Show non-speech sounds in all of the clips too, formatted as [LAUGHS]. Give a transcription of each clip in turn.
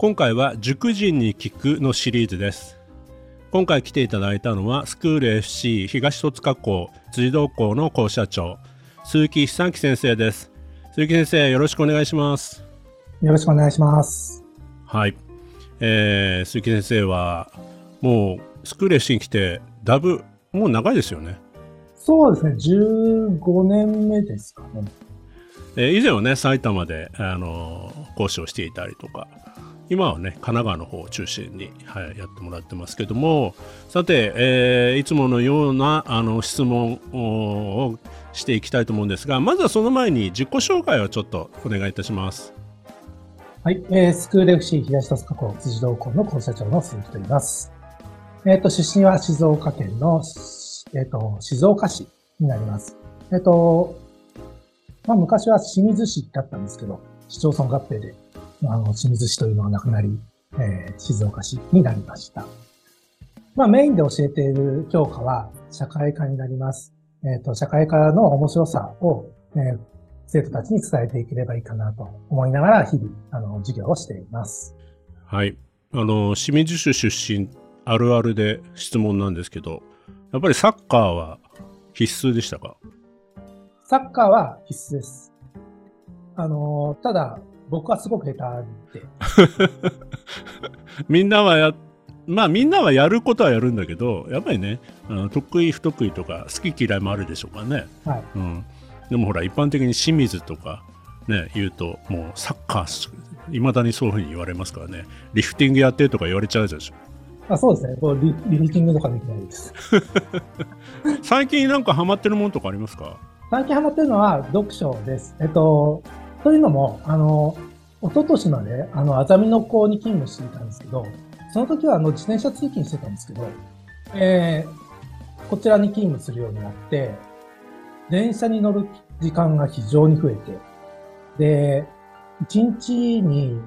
今回は塾人に聞くのシリーズです。今回来ていただいたのはスクール FC 東戸塚校辻堂校の校舎長鈴木久樹先生です。鈴木先生よろしくお願いします。よろしくお願いします。はい、えー、鈴木先生はもうスクール FC に来てだいぶもう長いですよね。そうですね。15年目ですかね。えー、以前はね埼玉で、あのー、講師をしていたりとか今はね神奈川の方を中心に、はい、やってもらってますけどもさて、えー、いつものようなあの質問をしていきたいと思うんですがまずはその前に自己紹介をちょっとお願いいたします。はい、えー、スクール FC 東戸塚校辻堂校の校舎長の鈴木と言います。えっ、ー、と出身は静岡県の、えっ、ー、と静岡市になります。えっ、とまあ、昔は清水市だったんですけど、市町村合併で、あの、清水市というのがなくなり、えー、静岡市になりました。まあ、メインで教えている教科は社会科になります。えっ、ー、と、社会科の面白さを、えー、生徒たちに伝えていければいいかなと思いながら、日々、あの、授業をしています。はい。あの、清水市出身、あるあるで質問なんですけど、やっぱりサッカーは必須でしたか？サッカーは必須です。あの、ただ、僕はすごく下手で。[LAUGHS] みんなはや、まあみんなはやることはやるんだけど、やっぱりね、得意不得意とか好き嫌いもあるでしょうからね。はい。うん。でもほら、一般的に清水とかね、言うと、もうサッカー、いまだにそういうふうに言われますからね、リフティングやってとか言われちゃうでしょ。あそうですねリ、リフティングとかできないです。[LAUGHS] 最近なんかハマってるものとかありますか？最近ハマってるのは読書です。えっと、というのも、あの、一昨年まで、あの、あざみの校に勤務していたんですけど、その時は、あの、自転車通勤してたんですけど、えー、こちらに勤務するようになって、電車に乗る時間が非常に増えて、で、1日に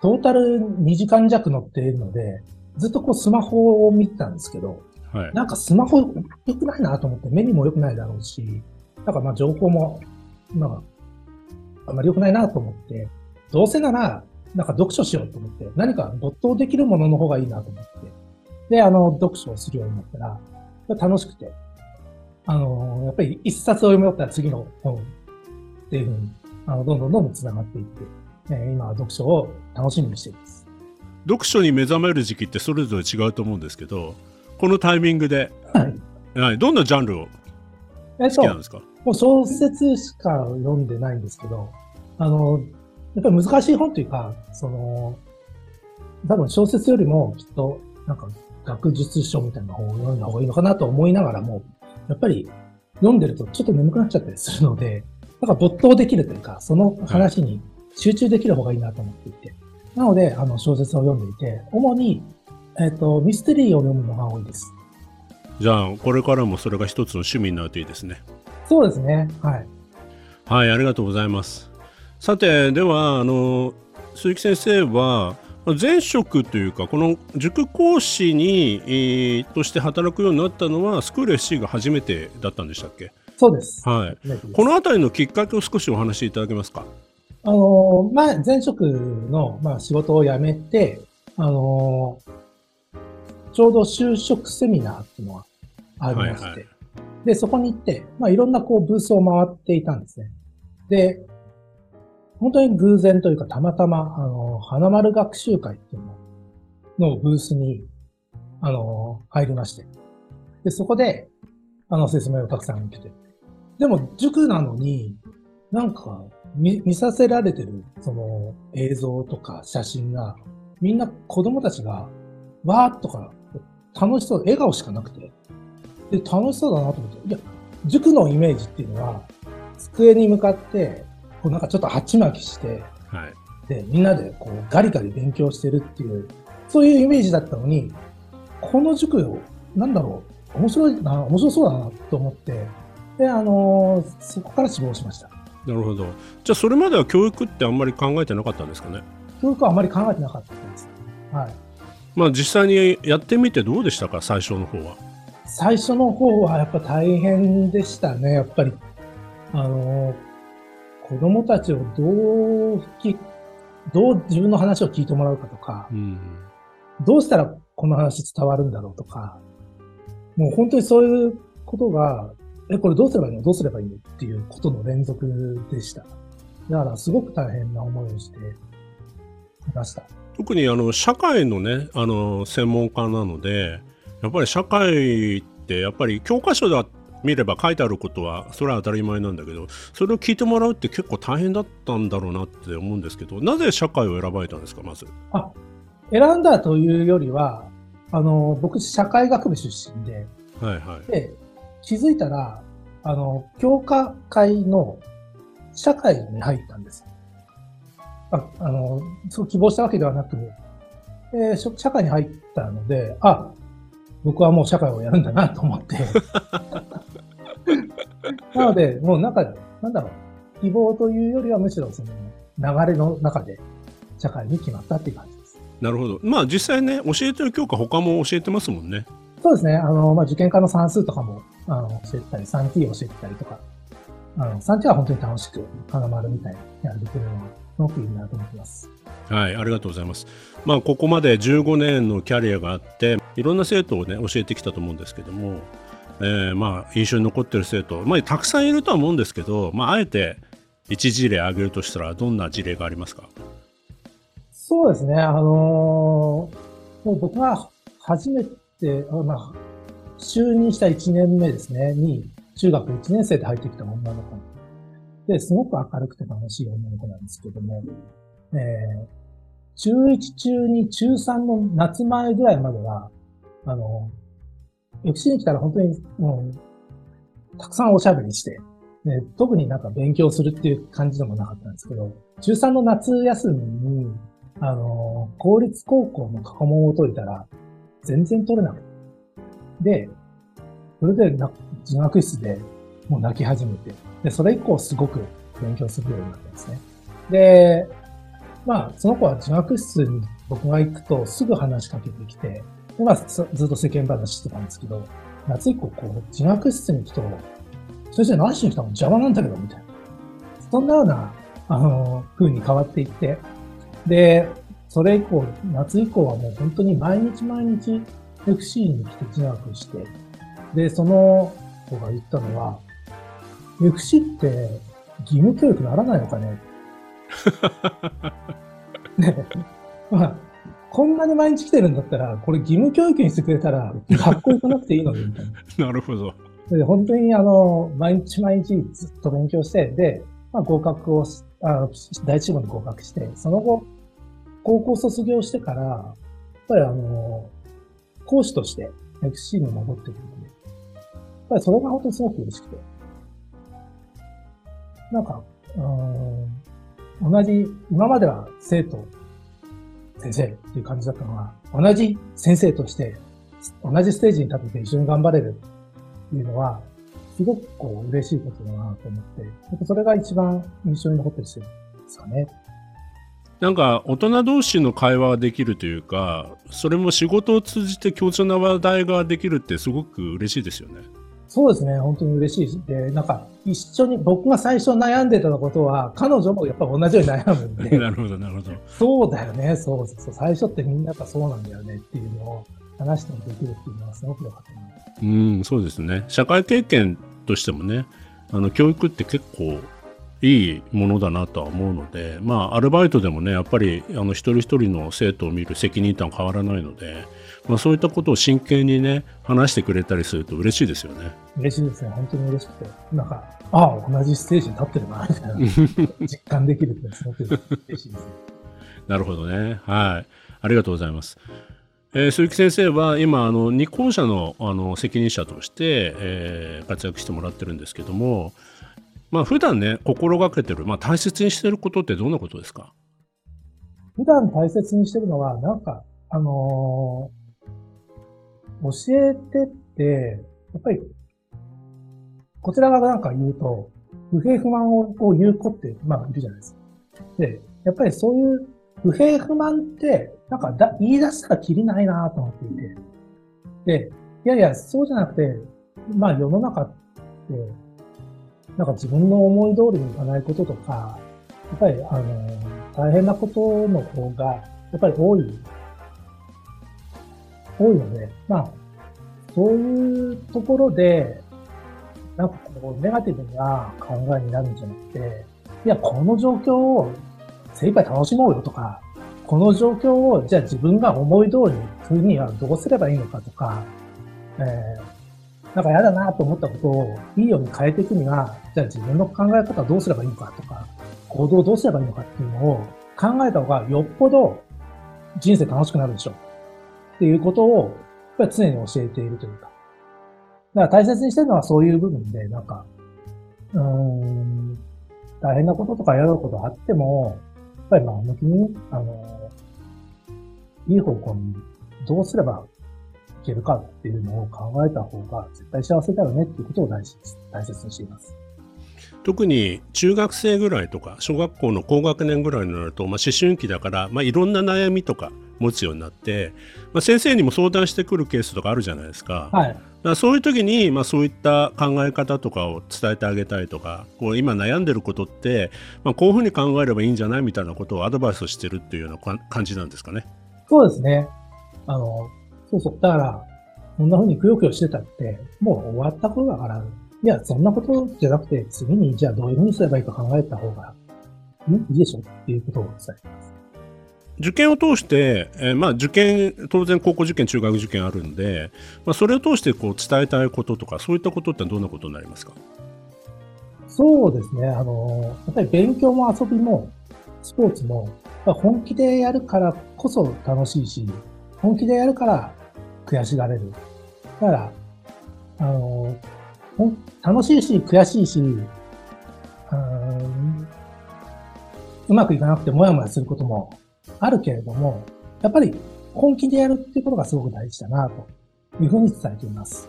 トータル2時間弱乗っているので、ずっとこうスマホを見てたんですけど、はい、なんかスマホ良くないなと思って、目にも良くないだろうし、なんかまあ情報も、なんか、あんまり良くないなと思って、どうせなら、なんか読書しようと思って、何か没頭できるものの方がいいなと思って、で、あの、読書をするようになったら、楽しくて、あの、やっぱり一冊を読み終わったら次の本っていうふうに、あの、どんどんどんどん繋がっていって、え今は読書を楽しみにしています。読書に目覚める時期ってそれぞれ違うと思うんですけど、このタイミングで、はい、どんなジャンルを好きなんですか、もう小説しか読んでないんですけど、あの、やっぱり難しい本というか、その、多分小説よりもきっと、なんか学術書みたいな本を読んだ方がいいのかなと思いながらも、やっぱり読んでるとちょっと眠くなっちゃったりするので、なんか没頭できるというか、その話に集中できる方がいいなと思っていて。はい、なので、あの、小説を読んでいて、主に、えっ、ー、と、ミステリーを読むのが多いです。じゃあ、これからもそれが一つの趣味になるといいですね。そうですね。はい。はい、ありがとうございます。さて、では、あの、鈴木先生は、前職というか、この塾講師に、えー、として働くようになったのは、スクール SC が初めてだったんでしたっけ？そうです。はい。このあたりのきっかけを少しお話しいただけますか？あの、前、前職の、まあ、仕事を辞めて、あの、ちょうど就職セミナーっていうのがありまして、はいはいで、そこに行って、まあ、いろんなこうブースを回っていたんですね。で、本当に偶然というか、たまたま、あの、花丸学習会っていうののブースに、あの、入りまして。で、そこで、あの、説明をたくさん受けて。でも、塾なのに、なんか見、見させられてる、その、映像とか写真が、みんな子供たちが、わーっとか、楽しそう、笑顔しかなくて、で、楽しそうだなと思って、いや、塾のイメージっていうのは、机に向かって、こうなんかちょっと鉢巻きして、はい、で、みんなでこうガリガリ勉強してるっていう、そういうイメージだったのに、この塾、なんだろう、面白いな、面白そうだなと思って、で、あのー、そこから志望しました。なるほど。じゃあ、それまでは教育ってあんまり考えてなかったんですかね？教育はあまり考えてなかったです。はい。まあ、実際にやってみてどうでしたか、最初の方は。最初の方はやっぱ大変でしたね、やっぱり。あのー、子供たちをどうき、どう自分の話を聞いてもらうかとか、うん、どうしたらこの話伝わるんだろうとか、もう本当にそういうことがえ、これどうすればいいの？どうすればいいの？っていうことの連続でした。だからすごく大変な思いをしていました。特にあの社会のね、あの専門家なので、やっぱり社会ってやっぱり教科書で見れば書いてあることはそれは当たり前なんだけどそれを聞いてもらうって結構大変だったんだろうなって思うんですけどなぜ社会を選ばれたんですかまず？あ選んだというよりはあの僕社会学部出身で,、はいはい、で気づいたら、あの、教科会の社会に入ったんです。ああの、そう希望したわけではなく、えー、社会に入ったので、あ、僕はもう社会をやるんだなと思って [LAUGHS] [LAUGHS] なので、もう中で、なんだろう、希望というよりはむしろその流れの中で社会に決まったっていう感じです。なるほど。まあ実際ね、教えてる教科他も教えてますもんね。そうですね。あの、まあ、受験科の算数とかも、あの、教えてたり、3T を教えてたりとか、あの、3T は本当に楽しく、花丸みたいにやるできるのは、すごくいいなと思ってます。はい、ありがとうございます。まあ、ここまで15年のキャリアがあって、いろんな生徒をね、教えてきたと思うんですけども、えー、まあ、印象に残ってる生徒、まあ、たくさんいるとは思うんですけど、まあ、あえて一事例挙げるとしたら、どんな事例がありますか？そうですね、あのー、もう僕が初めて、まあ、就任した1年目ですね、に、中学1年生で入ってきた女の子。で、すごく明るくて楽しい女の子なんですけども、えー、中1中に中3の夏前ぐらいまでは、あの、FC に来たら本当に、もう、たくさん。おしゃべりして、ね、特になん。か勉強するっていう感じでもなかったん。ですけど、中3の夏休みに、あの、公立高校の過去問を解いたら、全然取れなくて。で、それでな、自学室でもう泣き始めて、で、それ以降すごく勉強するようになったん。ですね。で、まあ、その子は自学室に僕が行くとすぐ話しかけてきて、で、まあ、ずっと世間話してたんですけど、夏以降、こう、自学室に行くと、先生何しに来たの？邪魔なんだけど、みたいな。そんなような、あの、風に変わっていって、で、それ以降、夏以降はもう本当に毎日毎日 FC に来て自学して、で、その子が言ったのは、FC って義務教育ならないのかね？[LAUGHS] ね、まあ、こんなに毎日来てるんだったら、これ義務教育にしてくれたら、学校行かなくていいのに、みたいな。[LAUGHS] なるほど。で、本当にあの、毎日毎日ずっと勉強して、で、まあ、合格を、あ第一志望に合格して、その後、高校卒業してから、やっぱりあの、講師として FC に戻ってくるので、やっぱりそれが本当にすごく嬉しくて。なんか、うん、同じ、今までは生徒、先生っていう感じだったのが、同じ先生として、同じステージに立てて一緒に頑張れるっていうのは、すごくこう嬉しいことだなと思って、それが一番印象に残ってる人ですかね。なんか大人同士の会話ができるというかそれも仕事を通じて共通な話題ができるってすごく嬉しいですよね。そうですね、本当に嬉しいで、なんか一緒に僕が最初悩んでたことは、彼女もやっぱ同じように悩むんで、[LAUGHS] なるほど、なるほど。そうだよね、そうそう、最初ってみんながそうなんだよねっていうのを話してもできるっていうのはすごく良かったうん、そうですね。社会経験としてもね、あの教育って結構いいものだなとは思うので、まあ、アルバイトでもね、やっぱりあの一人一人の生徒を見る責任感変わらないので、まあ、そういったことを真剣にね、話してくれたりすると嬉しいですよね。嬉しいですね。本当に嬉しくて。なんか、ああ、同じステージに立ってるな、みたいな、[LAUGHS] 実感できるってすごく嬉しいですね。なるほどね。はい。ありがとうございます。えー、鈴木先生は今あの日本社のあの責任者として、えー、活躍してもらってるんですけども、まあ普段ね、心がけてる、まあ大切にしてることってどんなことですか？普段大切にしてるのは、なんか、あのー、教えてって、やっぱり、こちら側なんか言うと、不平不満をを言う子って、まあ、いるじゃないですか。で、やっぱりそういう不平不満って、なんかだ言い出したらきりないなと思っていて。で、いやいや、そうじゃなくて、まあ世の中って、なんか自分の思い通りにいかないこととか、やっぱり、あの、大変なことの方が、やっぱり多い、多いので、まあ、そういうところで、なんかこう、ネガティブな考えになるんじゃなくて、いや、この状況を精一杯楽しもうよとか、この状況を、じゃあ自分が思い通りにするにはどうすればいいのかとか、えー、なんか嫌だなと思ったことをいいように変えていくには、じゃあ自分の考え方はどうすればいいのかとか、行動どうすればいいのかっていうのを考えた方がよっぽど人生楽しくなるでしょ。っていうことを、やっぱり常に教えているというか。だから大切にしてるのはそういう部分で、なんか、うーん、大変なこととかやることあっても、やっぱり前向きに、あの、いい方向にどうすればいけるかっていうのを考えた方が絶対幸せだよねっていうことを大事大切にしています。特に中学生ぐらいとか小学校の高学年ぐらいになると、まあ、思春期だから、まあ、いろんな悩みとか持つようになって、まあ、先生にも相談してくるケースとかあるじゃないですか。はい、だそういう時に、まあ、そういった考え方とかを伝えてあげたいとかこう今悩んでることって、まあ、こういうふうに考えればいいんじゃないみたいなことをアドバイスしてるっていうような感じなんですかね。そうですね。あの、そうそう。だから、こんなふうにくよくよしてたって、もう終わったことだから、いや、そんなことじゃなくて、次にじゃあどういうふうにすればいいか考えた方がいいでしょっていうことを伝えてます。受験を通して、えー、まあ受験、当然高校受験、中学受験あるんで、まあ、それを通してこう伝えたいこととか、そういったことってどんなことになりますか？そうですね。あの、やっぱり勉強も遊びも、スポーツも、本気でやるからこそ楽しいし、本気でやるから悔しがれる。だから、あの、楽しいし、悔しいし、うまくいかなくてもやもやすることもあるけれども、やっぱり本気でやるっていうことがすごく大事だな、というふうに伝えています。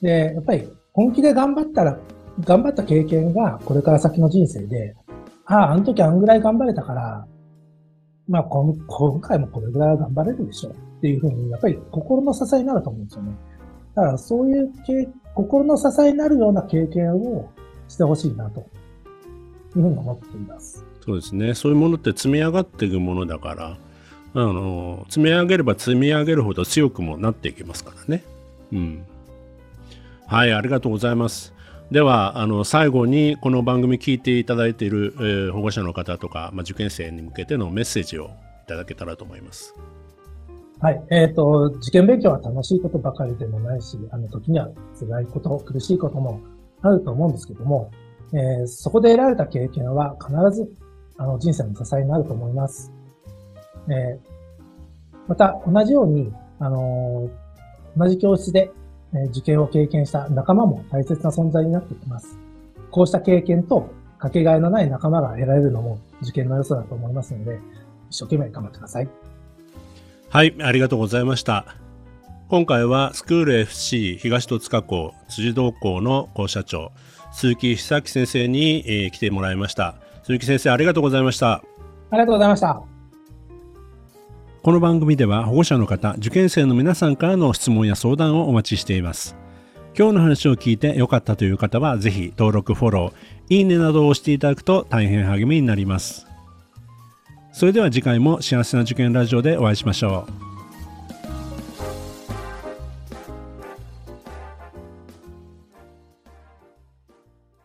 で、やっぱり本気で頑張ったら、頑張った経験がこれから先の人生で、ああ、あの時あんぐらい頑張れたから、まあ今回もこれぐらいは頑張れるでしょうっていうふうに、やっぱり心の支えになると思うんですよね。だからそういう経心の支えになるような経験をしてほしいなというふうに思っています。そうですね。そういうものって積み上がっていくものだから、あの積み上げれば積み上げるほど強くもなっていきますからね。うん。はい、ありがとうございます。ではあの最後にこの番組聞いていただいている、えー、保護者の方とか、まあ、受験生に向けてのメッセージをいただけたらと思います。はい。えっ、ー、と、受験勉強は楽しいことばかりでもないし、あの、時には辛いこと、苦しいこともあると思うんですけども、えー、そこで得られた経験は必ず、あの、人生の支えになると思います。えー、また、同じように、あの同じ教室で、え受験を経験した仲間も大切な存在になってきます。こうした経験とかけがえのない仲間が得られるのも受験の良さだと思いますので、一生懸命頑張ってください。はい、ありがとうございました。今回はスクール FC 東戸塚校辻堂校の校舎長鈴木久明先生に、えー、来てもらいました。鈴木先生ありがとうございました。ありがとうございました。この番組では保護者の方、受験生の皆さんからの質問や相談をお待ちしています。今日の話を聞いて良かったという方は、ぜひ登録、フォロー、いいねなどを押していただくと大変励みになります。それでは次回も幸せな受験ラジオでお会いしましょう。